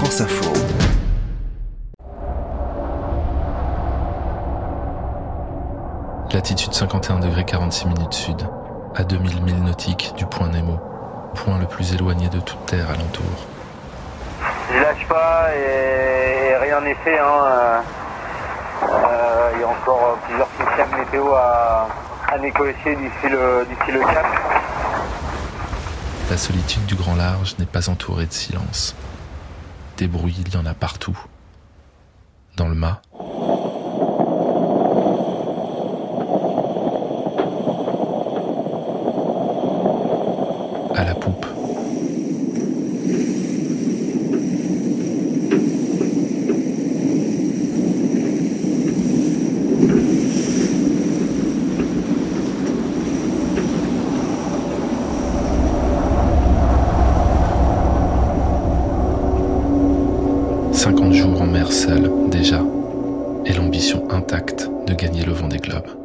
France Info. Latitude 51 degrés 46 minutes sud, à 2000 milles nautiques du point Nemo, point le plus éloigné de toute terre alentour. Je lâche pas et, rien n'est fait. Hein. Euh, il y a encore plusieurs systèmes météo à, à négocier d'ici le, d'ici le cap. La solitude du grand large n'est pas entourée de silence. Il y en a partout. Dans le mât, à la poupe. « 50 jours en mer seule, déjà, et l'ambition intacte de gagner le vent des globes.